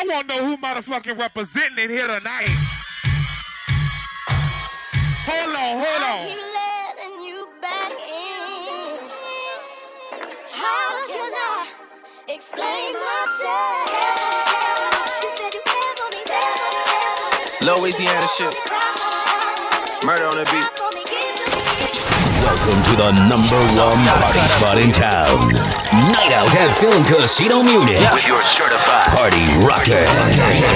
I want to know who motherfucking representing it here tonight. Hold on, hold on. How can I explain myself? Louisiana shit. Murder on the beat. Welcome to the number one party spot in town. Night out at Film Casino Munich. With your certified party rocker,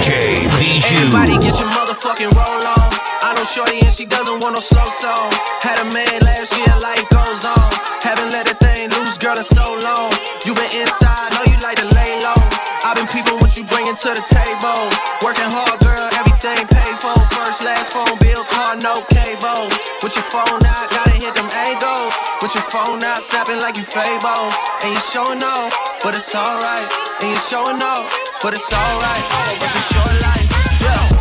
JVG. Everybody get your motherfucking roll on. I know Shorty and she doesn't want no slow song. Had a man last year, life goes on. Haven't let a thing loose, girl, in so long. You been inside, know you like to lay low. I've been people what you bringing to the table. Working hard, girl, everything paid for. First, last phone bill, car, no cable. With your phone out, gotta hit them angles. With your phone out, snapping like you fable. And you showing off, but it's alright. And you showing off, but it's alright. It's a short life, yeah.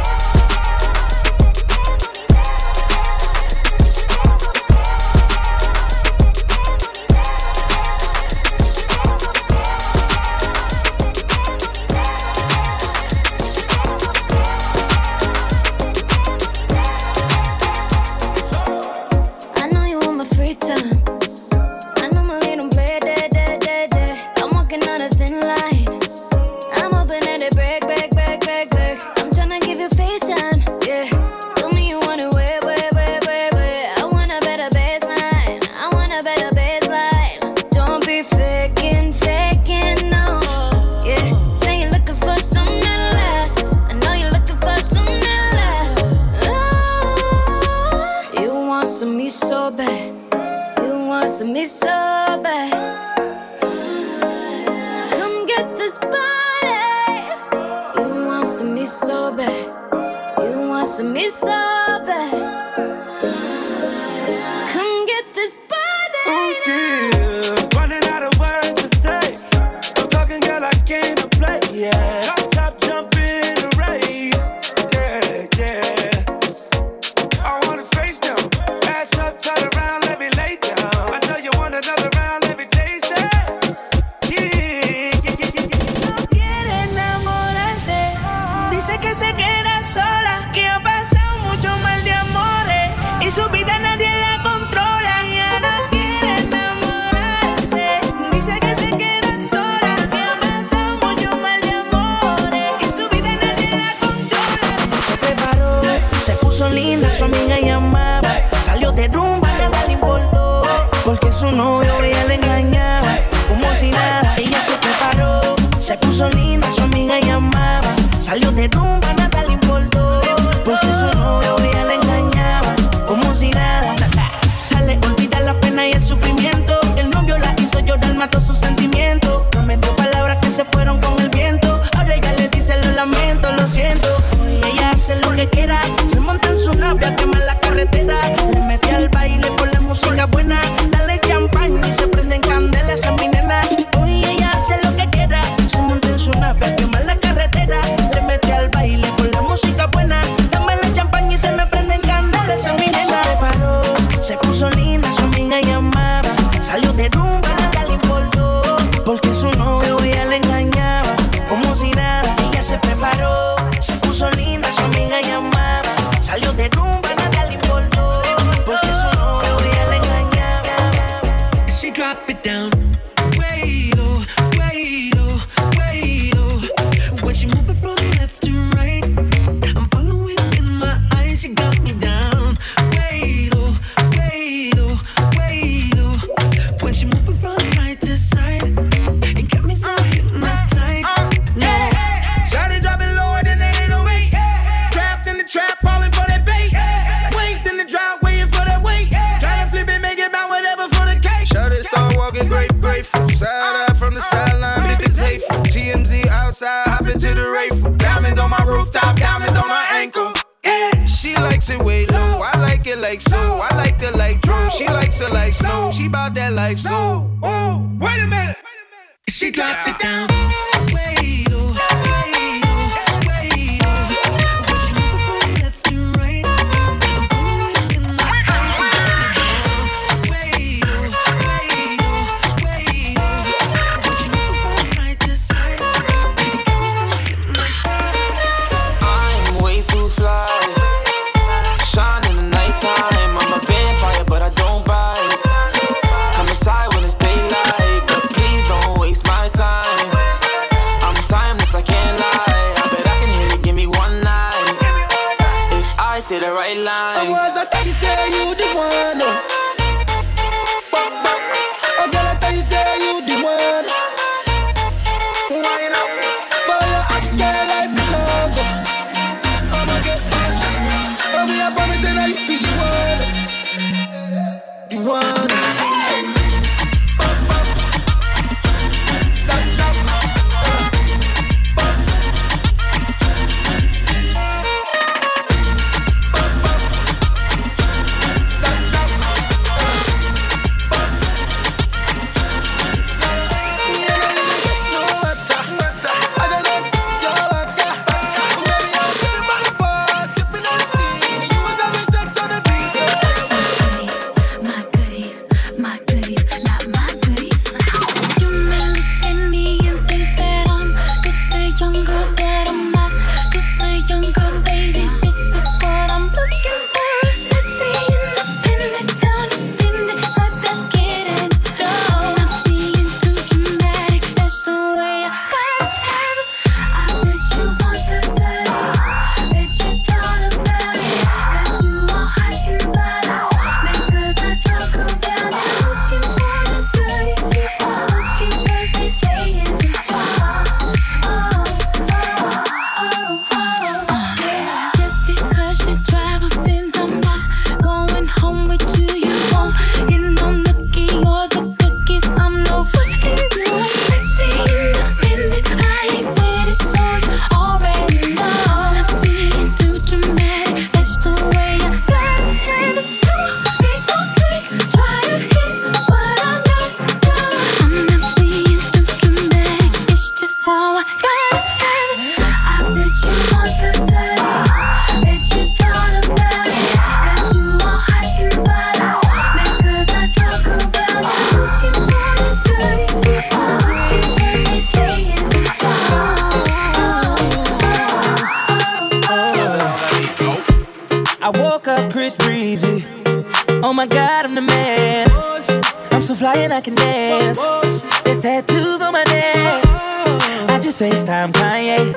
time Kanye.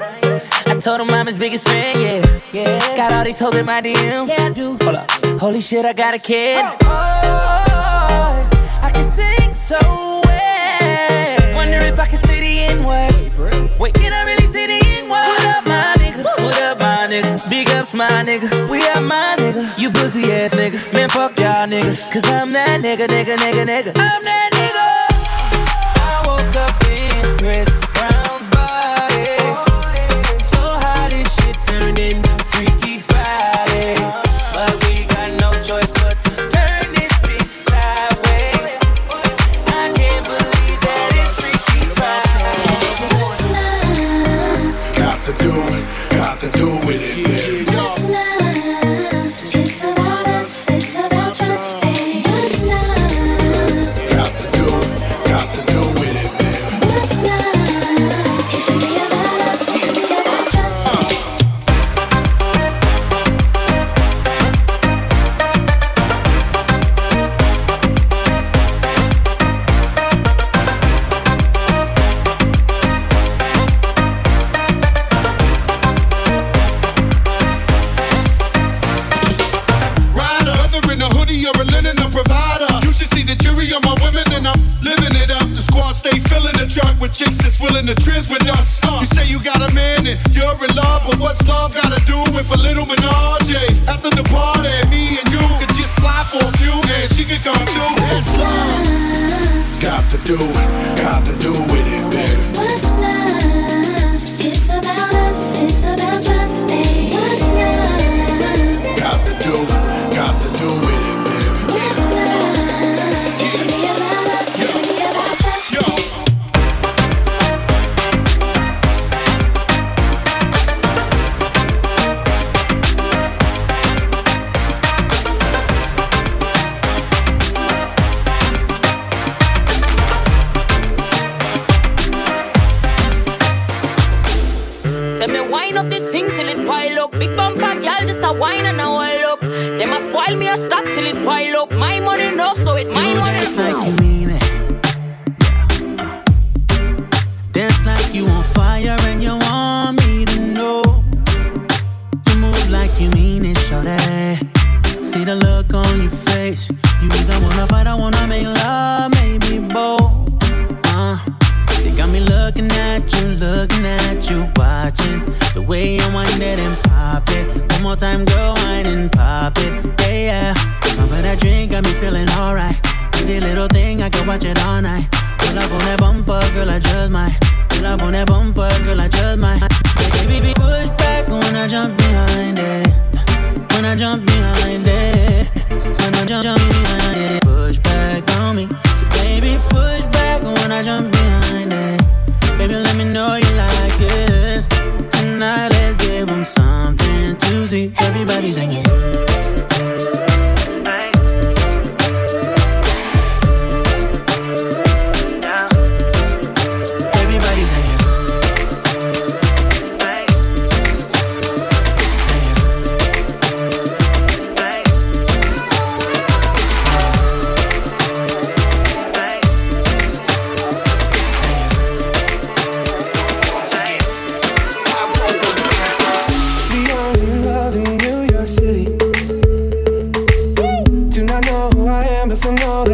I told him I'm his biggest fan, yeah. yeah. Got all these hoes in my DM. Yeah, I do. Hold up. Holy shit, I got a kid. Oh, I can sing so well. Wonder if I can see the N word. Wait, can I really see the N word? What up, my nigga? What up, my nigga? Big ups, my nigga. We are my nigga. You pussy ass nigga. Man, fuck y'all niggas. Cause I'm that nigga, nigga, nigga, nigga. I'm that nigga. I woke up in prison. Who I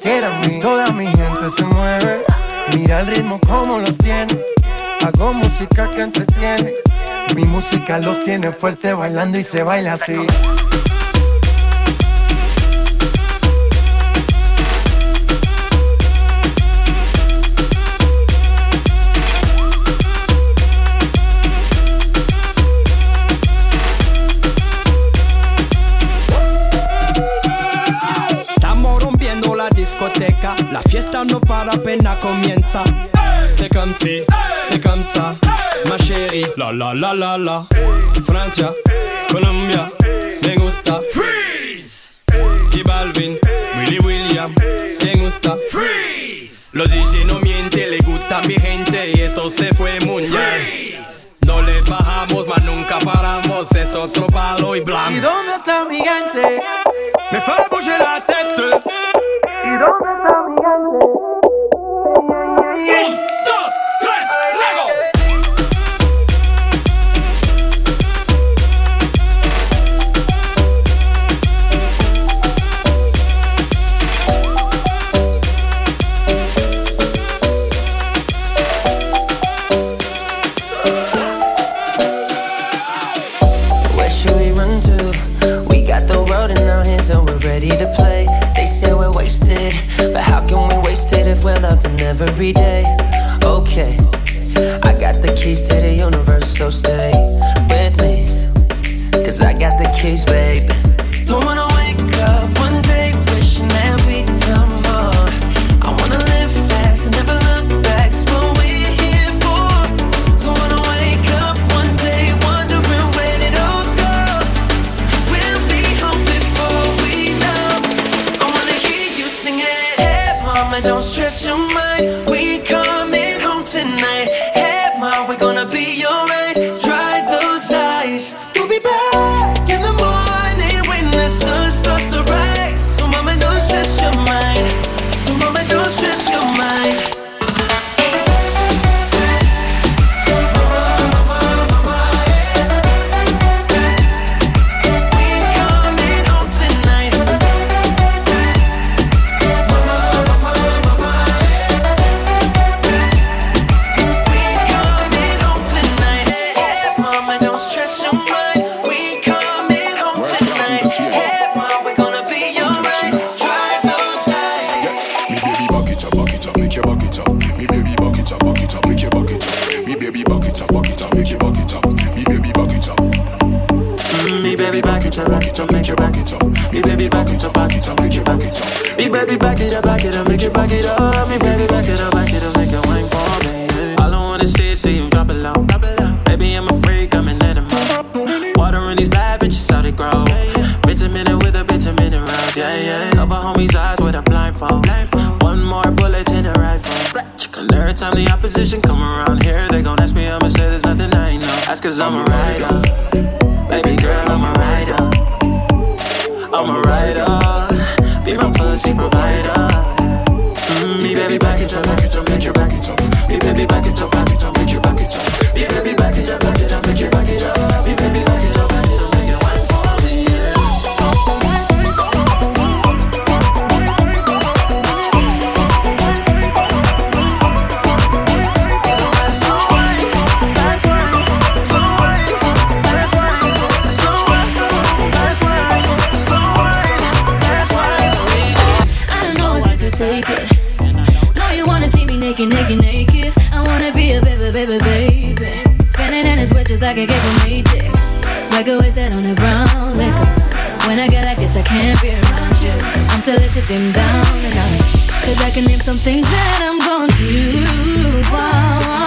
quieran mí. Toda mi gente se mueve. Mira el ritmo como los tiene. Hago música que entretiene. Mi música los tiene fuerte bailando y se baila así. fiesta no para apenas comienza. C'est comme si, c'est comme ça, ma chérie. La la la la la. Francia, Colombia, me gusta. Freeze. Y Balvin, Willy William, me gusta. Freeze. Los DJ no mienten, le gusta a mi gente y eso se fue muy bien. No le bajamos, mas nunca paramos, es otro palo y blanco. ¿Y dónde está mi gente? Me fue a la tête. ¿Y dónde está mi Well, well up in every day. Okay, I got the keys to the universe, so stay with me. Cause I got the keys, baby. Don't wanna wake up. don't stress your mind. We I'm a like a gift from Matrix. Like a wizard on a brown liquor. When I get like this, I can't be around you. I'm too lit to dim down a notch. Cause I can name some things that I'm gonna do.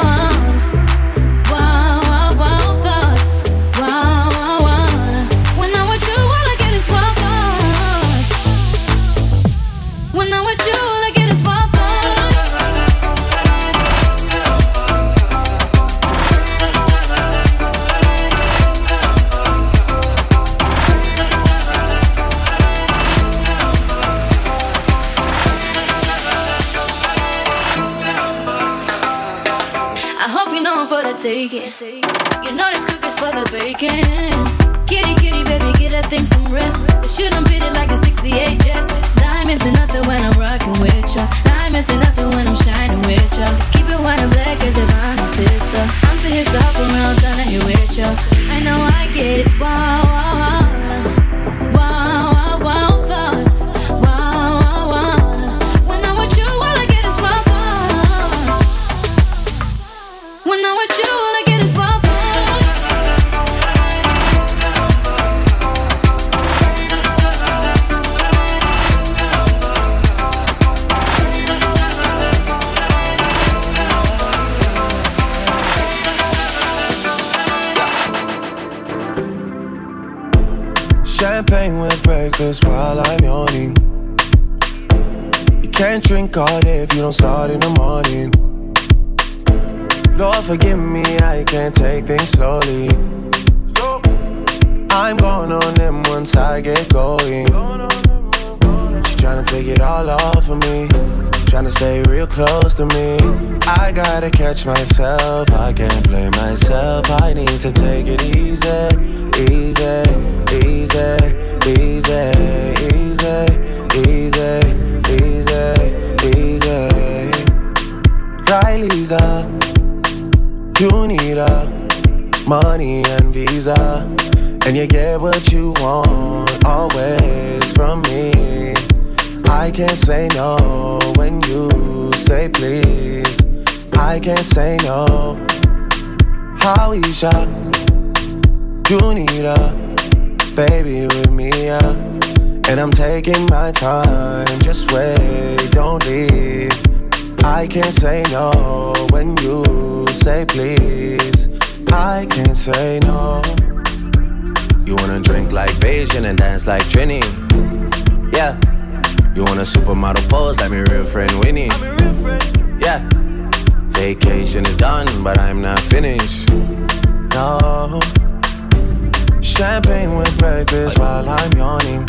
Lord, forgive me, I can't take things slowly. I'm going on them once I get going. She's trying to take it all off of me. Trying to stay real close to me. I gotta catch myself, I can't blame myself. I need to take it easy, easy, easy, easy, easy, easy, easy, easy. Riley's up, you need a money and visa, and you get what you want always from me. I can't say no when you say please. I can't say no. Howie shot, you need a baby with me, yeah. And I'm taking my time, just wait, don't leave. I can't say no when you say please. I can't say no. You wanna drink like Beijing and dance like Trini? Yeah. You want a supermodel pose like my real friend Winnie? Yeah. Vacation is done, but I'm not finished. No. Champagne with breakfast while I'm yawning.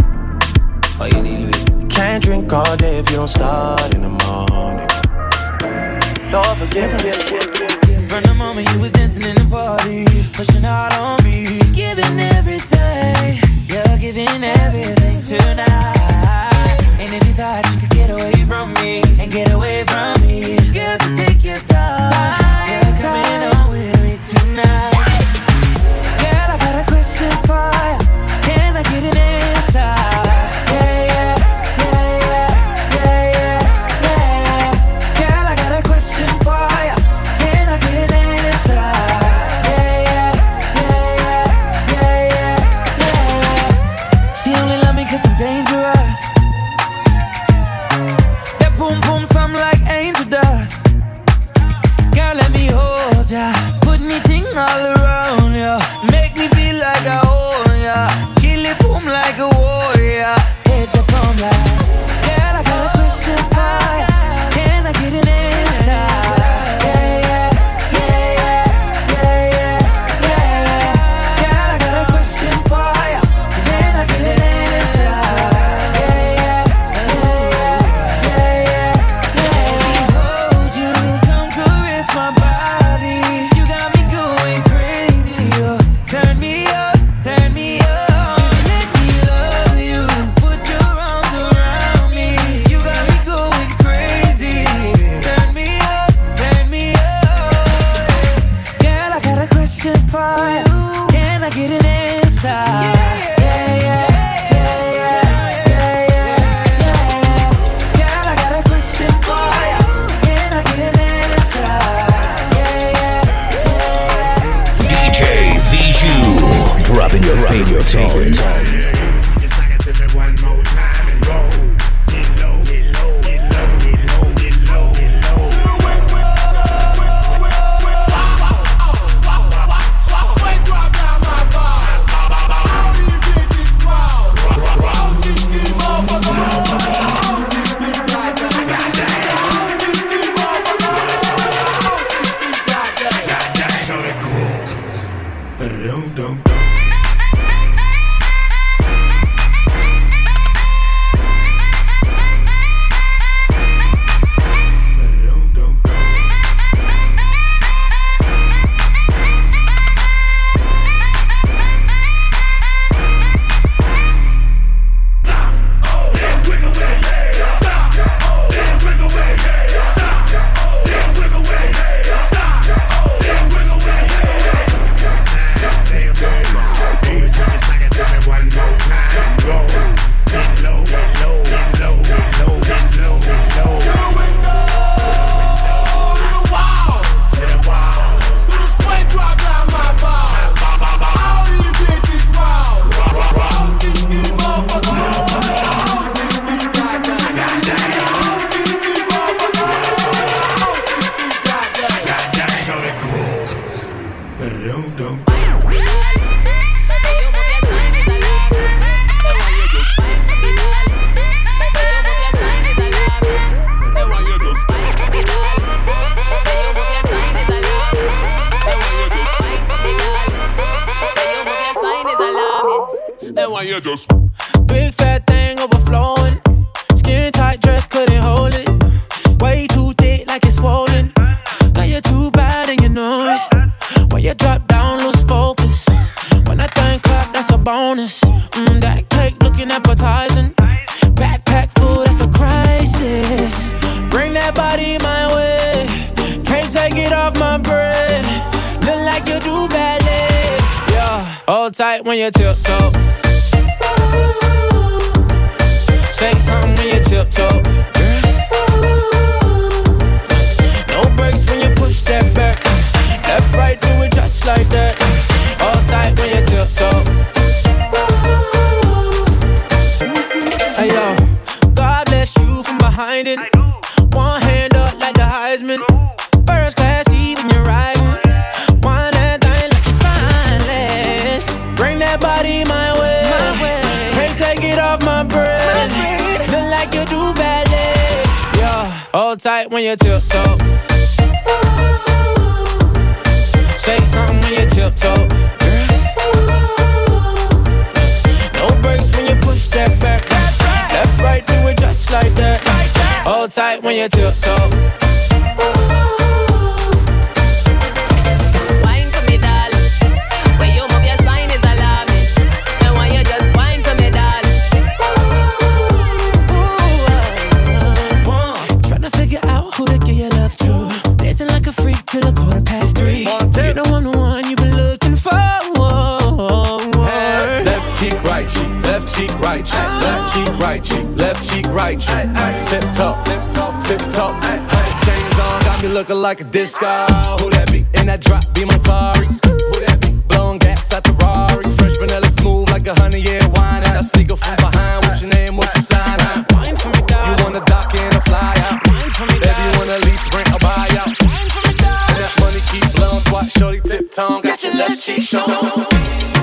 Can't drink all day if you don't start in the morning. Lord, forgive me. From the moment you was dancing in the party, pushing out on me, giving everything, you're giving everything tonight. And if you thought you could get away from me and get away hold tight when you tiptoe. Say something when you tiptoe. No brakes when you push that back. Left, right, do it just like that. Hold tight when you tiptoe. Right cheek, left cheek, right cheek, left cheek, right cheek. Tip top, tip top, tip top. Chains on, got me looking like a disco. Who that be? In that drop, be my sorry. Who that be? Blowing gas at the Rari. Fresh vanilla smooth like a honey year wine. And I sneak up from behind. What's your name? What's your sign? Huh? Wine for me, dog. You wanna dock in a fly out? Wine for me, Baby, you wanna lease, rent, or buy out? Wine for me, dog. And that money keep blowing, swat shorty tip tongue. Got your left cheek showing.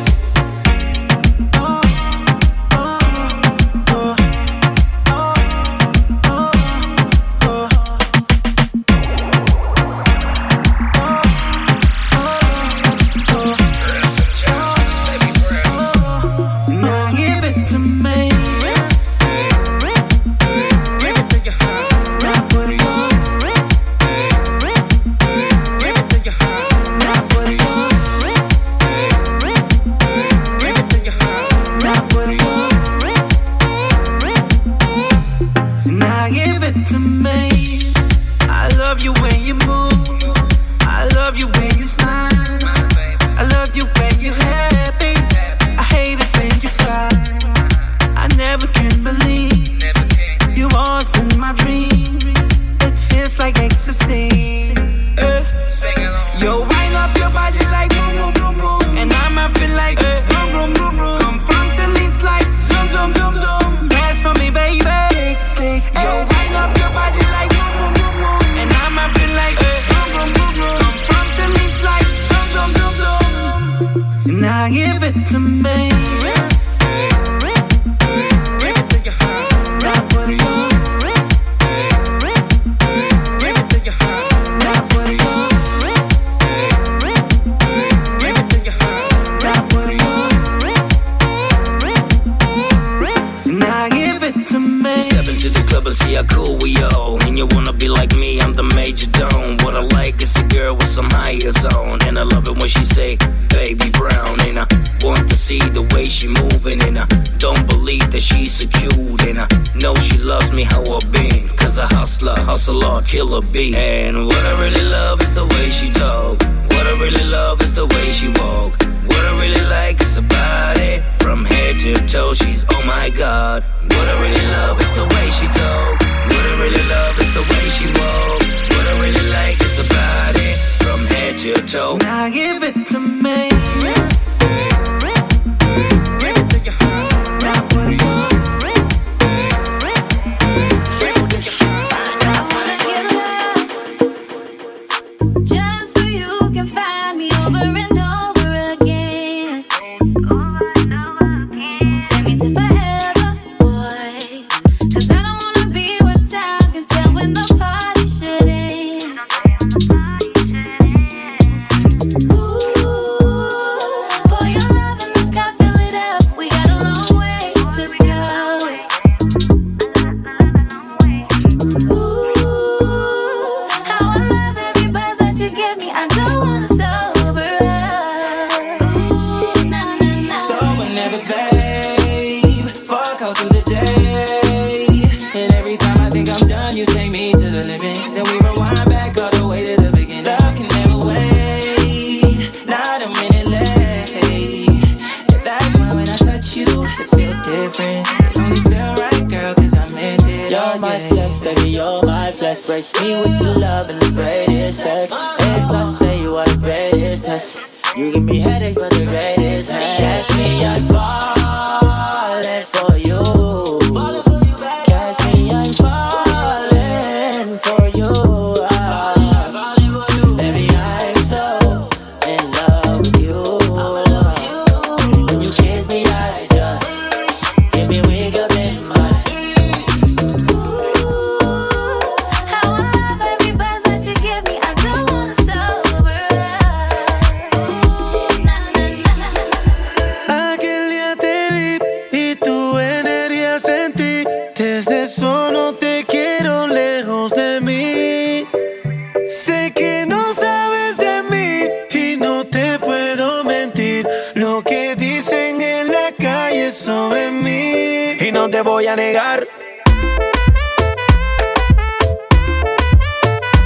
sobre mí. Y no te voy a negar.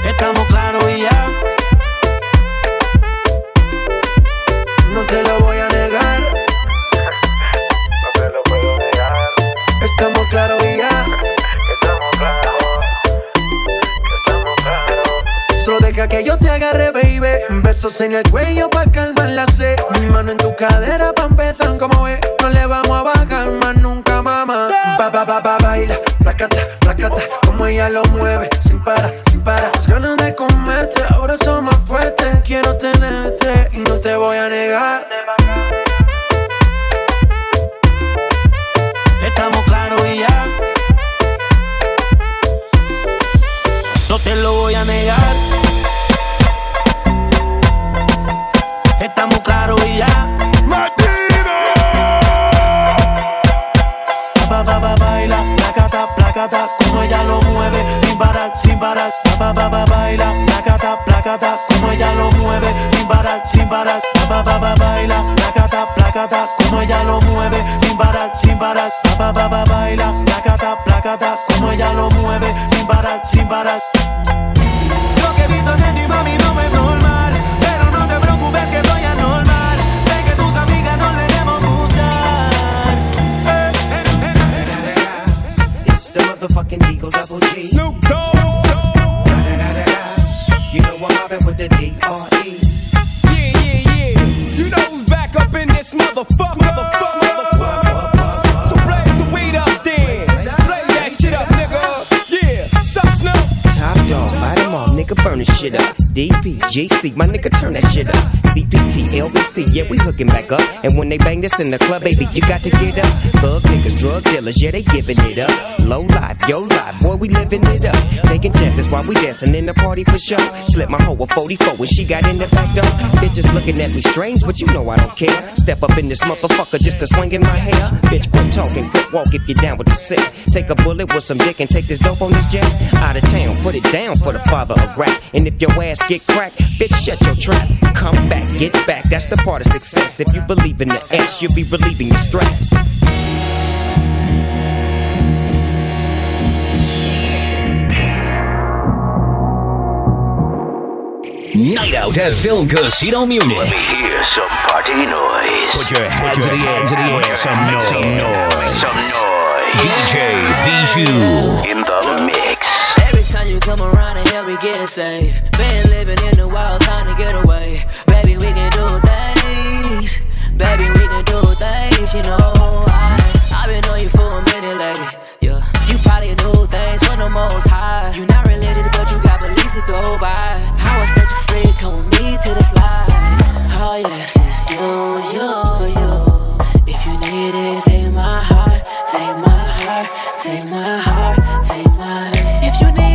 Estamos claros y ya. No te lo voy a negar. No te lo puedo negar. Estamos claros y ya. Estamos claros. Estamos claros. Solo deja que yo te agarre, baby. Besos en el cuello para en tu cadera pa' empezar. Como ves, no le vamos a bajar más nunca, mamá. Ba, ba, ba, ba, baila, placata, placata. Como ella lo mueve, sin parar, sin parar. Las ganas de comerte ahora son más fuertes. Quiero tenerte y no te voy a negar. Estamos claros y ya. No te lo voy a negar. My nigga, LBC, yeah, we hooking back up. And when they bang this in the club, baby, you got to get up. Thug niggas, drug dealers, yeah, they giving it up. Low life, yo life, boy, we living it up. Taking chances while we dancing in the party for sure. Slip my hoe a 44 when she got in the back door. Bitches looking at me strange, but you know I don't care. Step up in this motherfucker just to swing in my hair. Bitch, quit talking, quit walk if you're down with the sick. Take a bullet with some dick and take this dope on this jet. Out of town, put it down for the father of rap. And if your ass get cracked, bitch, shut your trap. Come back, get back, that's the part of success. If you believe in the S, you'll be relieving your stress. Night out at Film Casino Munich. Let me hear some party noise. Put your hands in the air, to the air, some noise. Some noise. Some noise. DJ Viju. In the mix. Time come around and here we get safe. Been living in the wild, trying to get away. Baby, we can do things. Baby, we can do things. You know, I, I've been on you for a minute lately. Yeah, you probably do things for the most high. You not related, but you got beliefs to go by. I was such a freak, come with me to this life. Oh yes, it's you, you, you. If you need it, take my heart, take my heart, take my heart, take my. If you need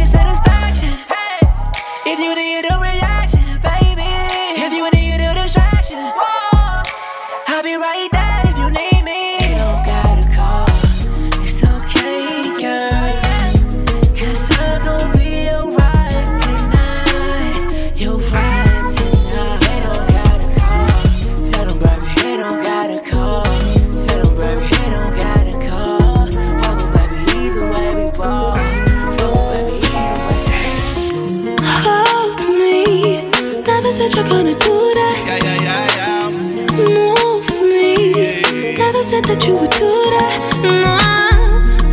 Never said you're gonna do that. Yeah, yeah, yeah, yeah. Move me. Never said that you would do that. No.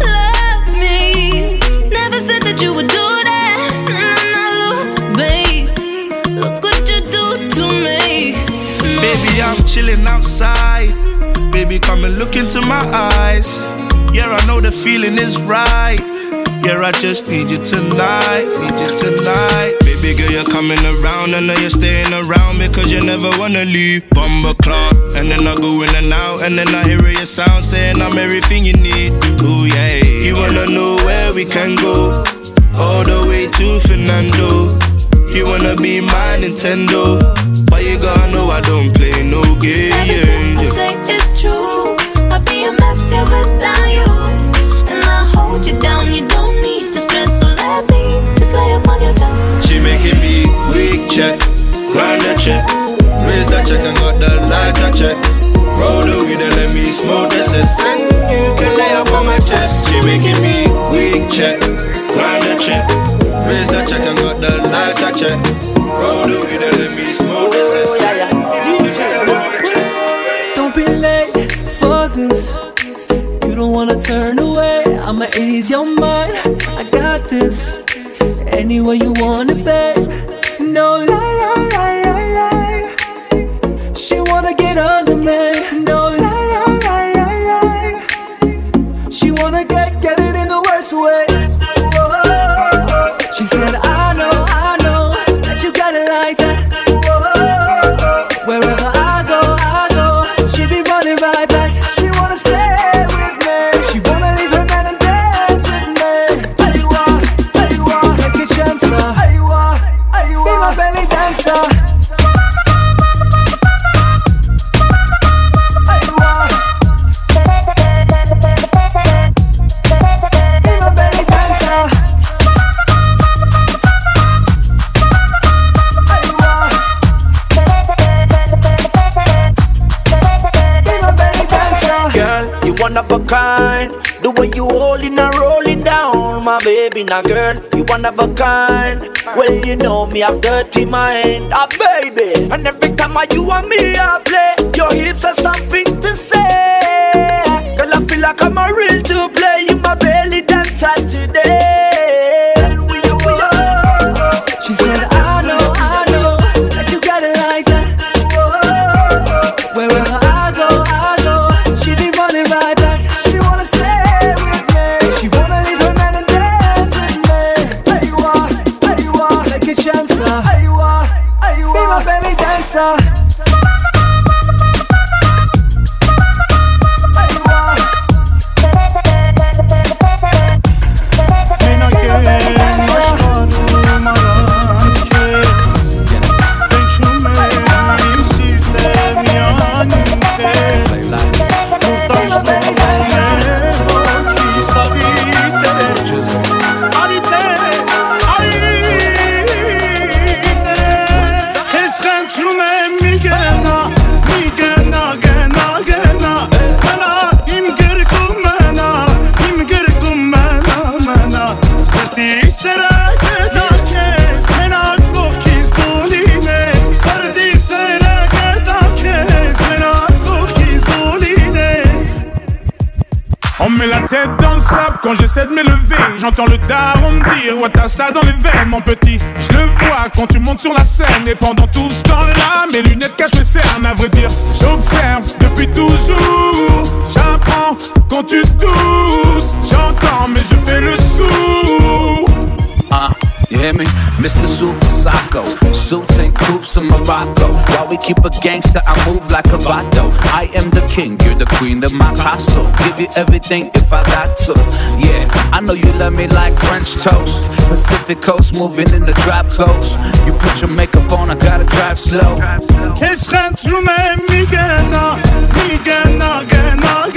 Love me. Never said that you would do that. No, no. Babe, look what you do to me. No. Baby, I'm chilling outside. Baby, come and look into my eyes. Yeah, I know the feeling is right. Yeah, I just need you tonight. Need you tonight. Baby girl, you're coming around. I know you're staying around because you never wanna leave. Bumper clock. And then I go in and out. And then I hear your sound saying I'm everything you need. Ooh, yeah. You wanna know where we can go? All the way to Fernando. You wanna be my Nintendo. But you gotta know I don't play no game. Everything I say is true. I'd be a mess here without you. And I hold you down, you don't She making me weak check, grind the check, raise the check and got the lighter check. Roll the weed and let me smoke this and you can lay up on my chest. She making me weak check, grind the check, raise the check and got the lighter check. Roll the weed and let me smoke this oh, and you can lay up on my chest. Don't be late for this. You don't wanna turn away. I'ma ease your mind. Anywhere you want it, one of a kind. Well, you know me, I've dirty mind, ah, baby. And every sable quand j'essaie de m'élever. J'entends le daron me dire Ouais, t'as ça dans les veines, mon petit. Je le vois quand tu montes sur la scène. Et pendant tout ce temps-là, mes lunettes cachent mes cernes. À vrai dire, j'observe depuis toujours. J'apprends quand tu doutes. J'entends, mais je fais le sourd. Uh, you hear me? Mr. Super Psycho. Suits and coops in Morocco. While we keep a gangster, I move like a vato. I am the king, you're the queen of my castle. Give you everything if I got to. Yeah, I know you love me like French toast. Pacific coast, moving in the drop coast. You put your makeup on, I gotta drive slow. كسخنت رومي ميغانا ميغانا غانا غانا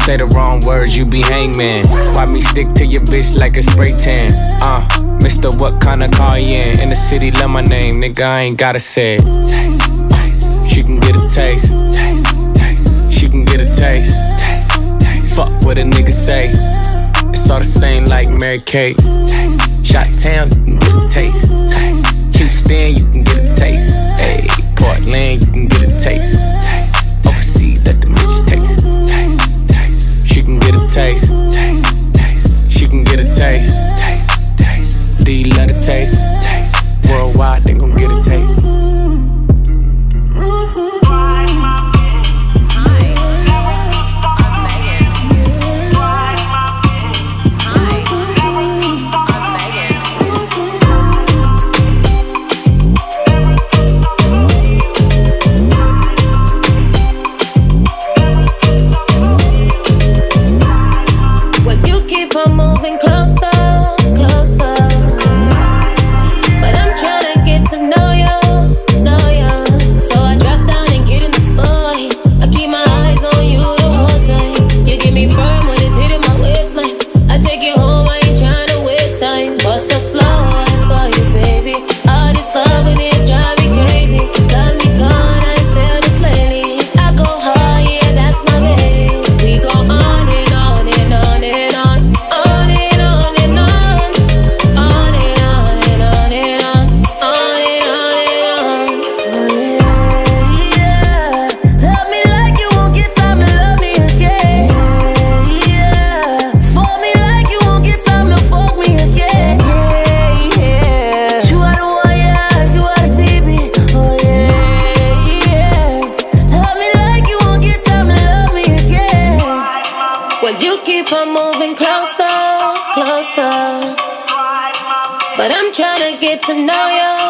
Say the wrong words, you be hangman. Why me stick to your bitch like a spray tan? Uh, Mister, what kind of car you in? In the city, love my name, nigga, I ain't gotta say it. Taste, taste. She can get a taste. Taste, taste. She can get a taste. Taste, taste. Fuck what a nigga say. It's all the same like Mary Kate. Shot town, you can get a taste. Taste. Houston, you can get a taste. Hey, Portland, you can get a. Taste. Taste. Taste. Taste. She can get a taste. Taste. Taste. Do love the taste? Taste. Worldwide, they gon' get a taste. Get to know you,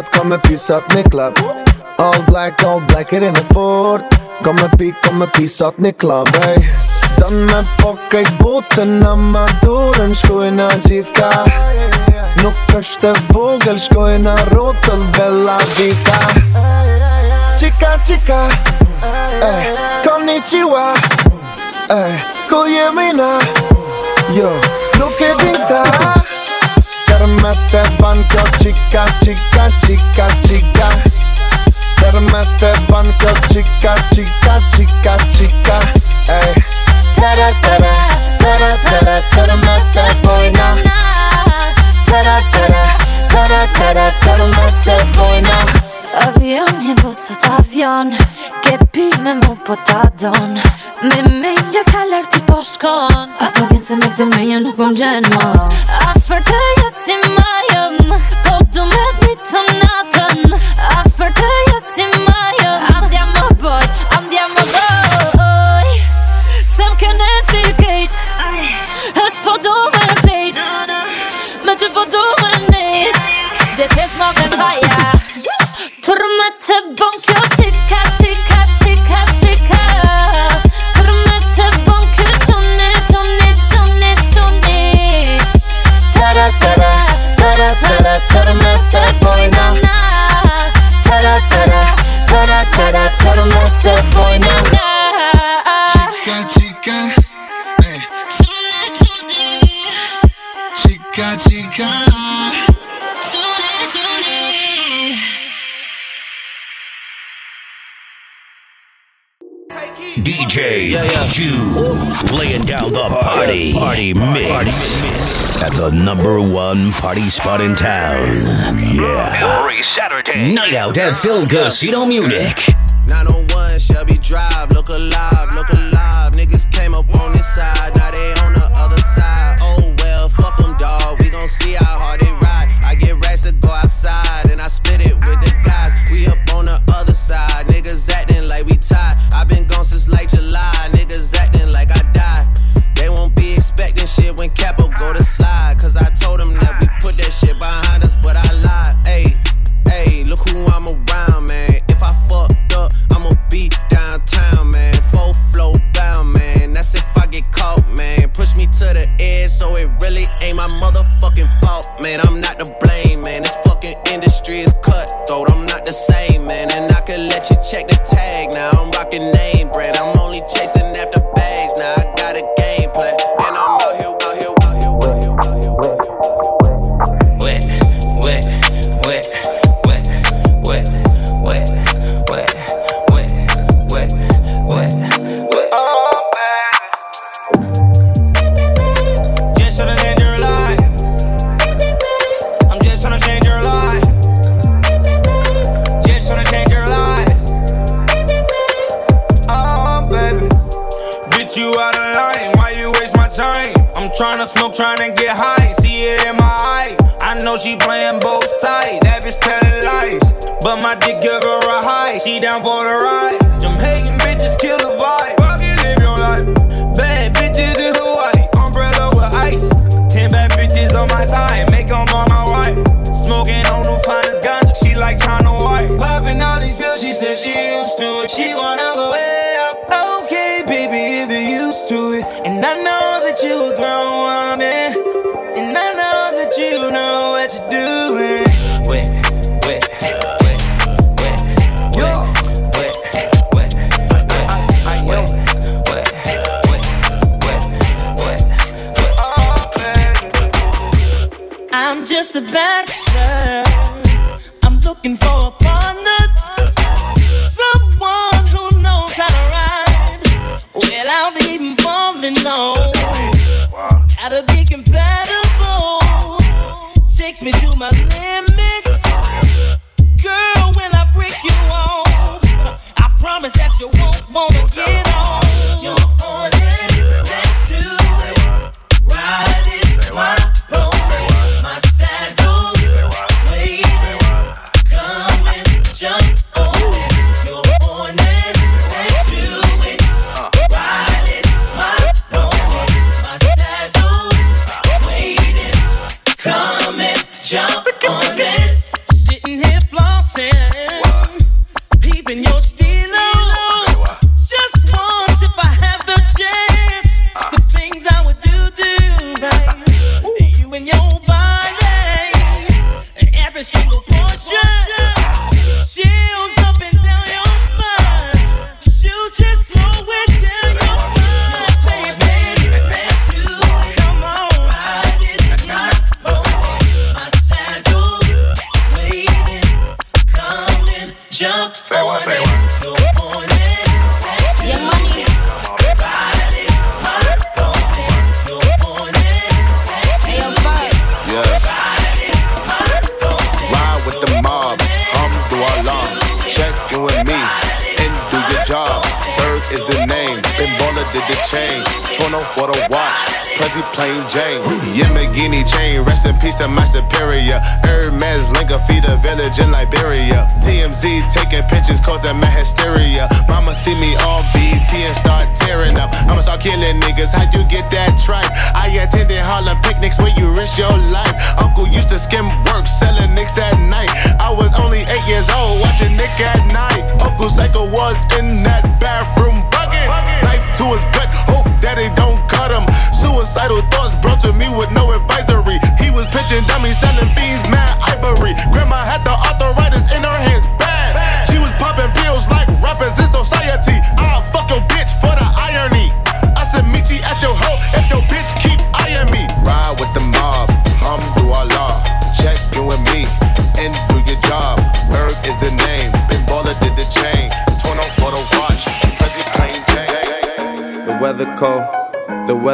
shot Kom me pit sot në klub All black, all black, edhe në fort. Kom me pit, kom me pit sot në klub, ey Don me po krejt botën në madurën Shkojnë në gjithë ka. Nuk është e vogël Shkojnë në rotëll Bella Vita. Qika, qika Ey, konnichiwa Ey, ku jemi na? Jo, nuk e dinta. Permette banco chica, chica, chica, chica. Permette banco chica, chica, chica, chica. Ey. Tere, tere, tere, tere, permette boina. Tere, tere, tere, tere, permette boina. Avion, një po sot avion Ket me mu po ta don. Me me një salar ti po shkon. A po vjen se me këtë me një nuk po më gjenë më A fërte jo ti majëm Po du me të ditëm natën. A fërte jo spot in town. Yeah. Every Saturday. Night out at Phil Casino Munich. 901 Shelby Drive, look alive. morning, sitting here flossing, what? peeping your. Jane. Yamagini chain, rest in peace to my superior. Hermes feed a village in Liberia. TMZ taking pictures causing my hysteria. Mama see me on BT and start tearing up. I'ma start killing niggas. How you get that tripe? I attended Harlem picnics where you risk your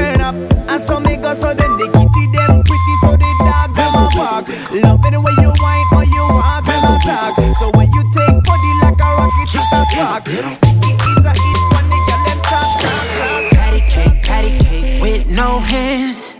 You a burn up. And so me go so then the kitty them pretty so the dog them a walk. Love it the way you whine or you walk and a talk. So when you take body like a rocket, just a spark. It is a hit when the girl them talk, talk, talk. Patty cake, patty cake with no hands.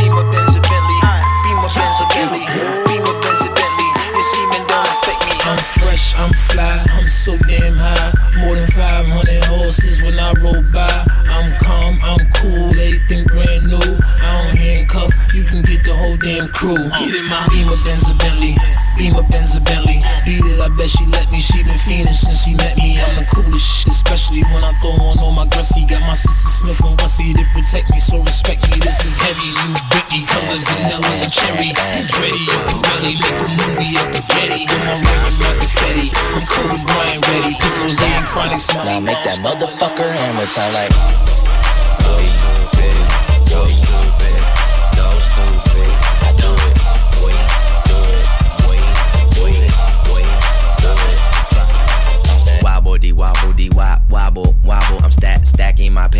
I'm fresh, I'm fly, I'm so damn high. More than 500 horses when I roll by. Damn crew. Get in my Beamer Benz a Bentley, Beamer Benz a Bentley. Beat it, I bet she let me. She been fiending since she met me. I'm the coolest shit, especially when I throw on all my Gretzky. Got my sister Smith and Wessie to protect me, so respect me. This is heavy, new Britney, colors vanilla and cherry. Andretti, Pirelli, make a movie up the Getty. With my ring and my confetti, I'm Kobe Bryant ready. People saying chronic smile. Now make that motherfucker hammer time like.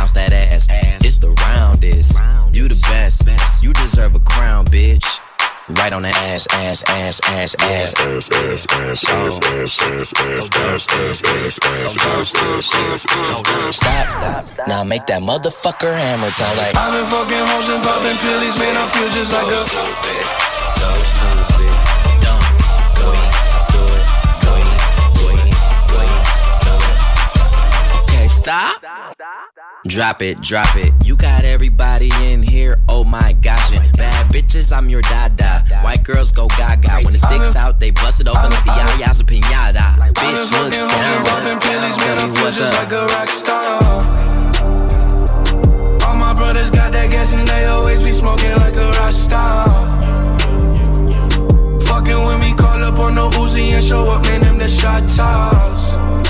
Bounce that ass. It's the roundest. You the best. You deserve a crown, bitch. Right on the ass, ass, ass, ass, ass, ass, ass, ass, ass, ass, ass, ass, ass, ass, ass, ass, ass, ass, Stop, stop. Now make that motherfucker hammer time like. I've been fucking hoes and popping pillies, man. I feel just like a. So stupid. Dumb. Go in. Do it. Go in. Go in. Go in. Do it. Okay, stop. Drop it, drop it. You got everybody in here. Oh my gosh. And bad bitches, I'm your dada. White girls go gaga. When it sticks out, they bust it open like the yayas of pinata. Bitch, look down. Tell me what's up. like a rock star. All my brothers got that gas and they always be smoking like a rock star. Fucking with me, call up on the Uzi and show up, man, them the shot toss.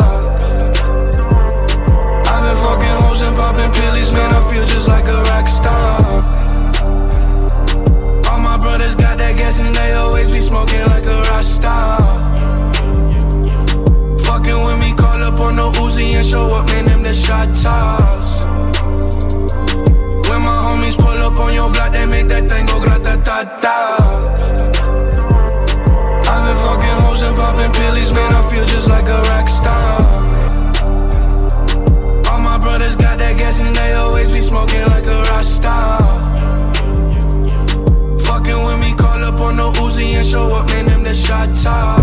Hoes popping pillies, man, I feel just like a rock star. All my brothers got that gas and they always be smoking like a rock star. Fucking with me, call up on the Uzi and show up, man, them the shot toss. When my homies pull up on your block, they make that thing go grata ta ta. top